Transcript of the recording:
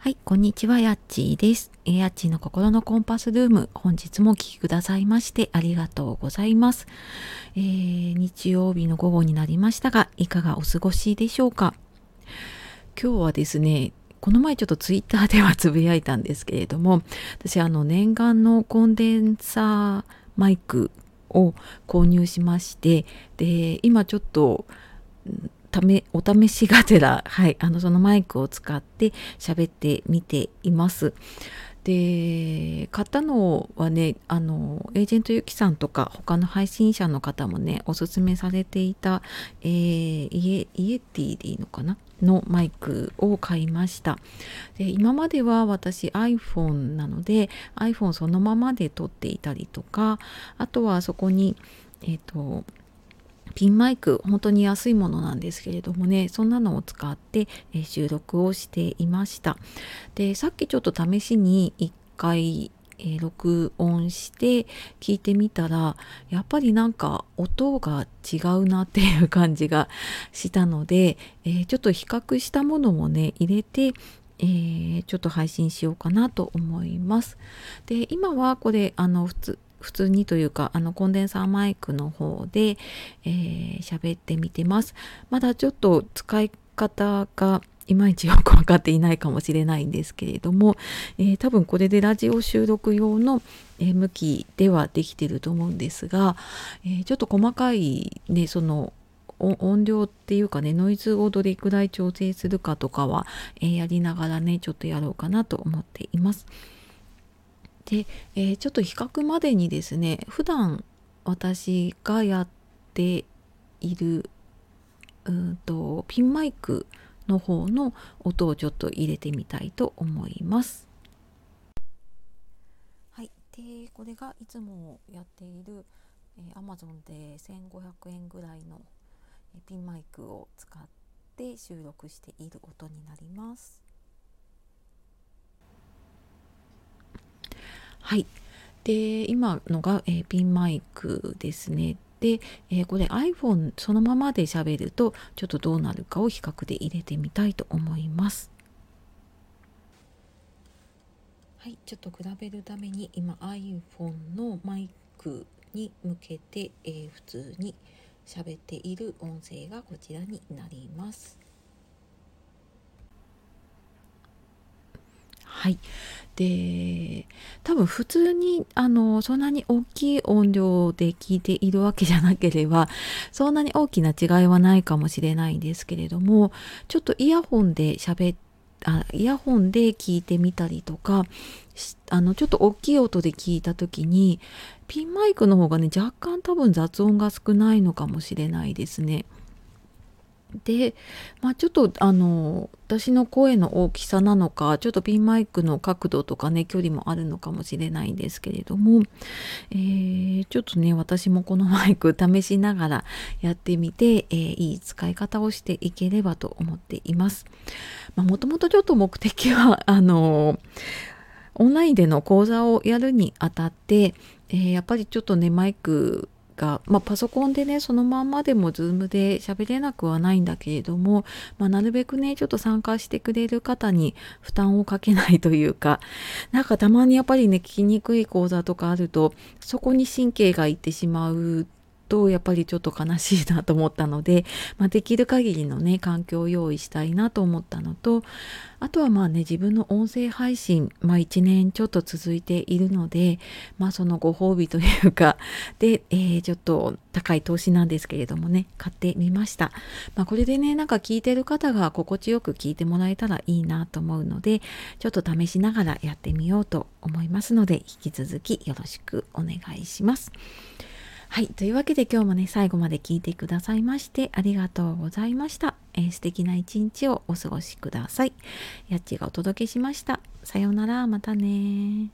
はい、こんにちは、やっちーです。やっちーの心のコンパスルーム、本日もお聴きくださいましてありがとうございます、えー、日曜日の午後になりましたが、いかがお過ごしでしょうか？今日はですね、この前ちょっとツイッターではつぶやいたんですけれども、私あの念願のコンデンサーマイクを購入しまして、で、今ちょっとためお試しがてら、はい、あのそのマイクを使って喋ってみています。で買ったのはねあのエージェントゆきさんとか他の配信者の方もねおすすめされていた、えー、イエイエティでいいのかな？のマイクを買いましたで今までは私 iPhone なので iPhone そのままで撮っていたりとかあとはそこにえっ、ー、とピンマイク本当に安いものなんですけれどもねそんなのを使って、え収録をしていましたでさっきちょっと試しに1回え、録音して聞いてみたらやっぱりなんか音が違うなっていう感じがしたので、え、ちょっと比較したものもね入れてえー、ちょっと配信しようかなと思います。で今はこれあの普通普通にというかあのコンデンサーマイクの方で喋、えー、ってみてますまだちょっと使い方がいまいちよく分かっていないかもしれないんですけれども、えー、多分これでラジオ収録用の、え、向きではできてると思うんですが、えー、ちょっと細かいねその音量っていうかねノイズをどれくらい調整するかとかは、えやりながらねちょっとやろうかなと思っています。で、えー、ちょっと比較までにですね普段私がやっているうんとピンマイクの方の音をちょっと入れてみたいと思います。はい、でこれがいつもやっている、えー、Amazon で1500円ぐらいの、ピンマイクを使って収録している音になります。はい。で、今のが、えー、ピンマイクですね。で、えー、これ iPhone そのままで喋るとちょっとどうなるかを比較で入れてみたいと思います。はい、ちょっと比べるために今 iPhone のマイクに向けて、えー、普通に喋っている音声がこちらになります。はい。で、多分普通に、あの、そんなに大きい音量で聞いているわけじゃなければ、そんなに大きな違いはないかもしれないんですけれども、ちょっとイヤホンで喋っあイヤホンで聞いてみたりとかあのちょっと大きい音で聞いた時にピンマイクの方がね若干多分雑音が少ないのかもしれないですね。で、まあ、ちょっとあの私の声の大きさなのかちょっとピンマイクの角度とかね距離もあるのかもしれないんですけれども、えー、ちょっとね私もこのマイク試しながらやってみて、えー、いい使い方をしていければと思っています。もともとちょっと目的は あのオンラインでの講座をやるにあたって、えー、やっぱりちょっとねマイクが、まあ、パソコンでねそのまんまでも Zoom で喋れなくはないんだけれども、まあ、なるべくねちょっと参加してくれる方に負担をかけないというかなんかたまにやっぱりね聞きにくい講座とかあるとそこに神経がいってしまうとやっぱりちょっと悲しいなと思ったので、まあ、できる限りのね環境を用意したいなと思ったのとあとはまあね自分の音声配信、まあ、1年ちょっと続いているので、まあ、そのご褒美というか で、えー、ちょっと高い投資なんですけれどもね買ってみました、まあ、これでねなんか聞いてる方が心地よく聞いてもらえたらいいなと思うのでちょっと試しながらやってみようと思いますので引き続きよろしくお願いします。はい。というわけで今日もね、最後まで聞いてくださいましてありがとうございました。えー、素敵な一日をお過ごしください。やっちがお届けしました。さようなら、またね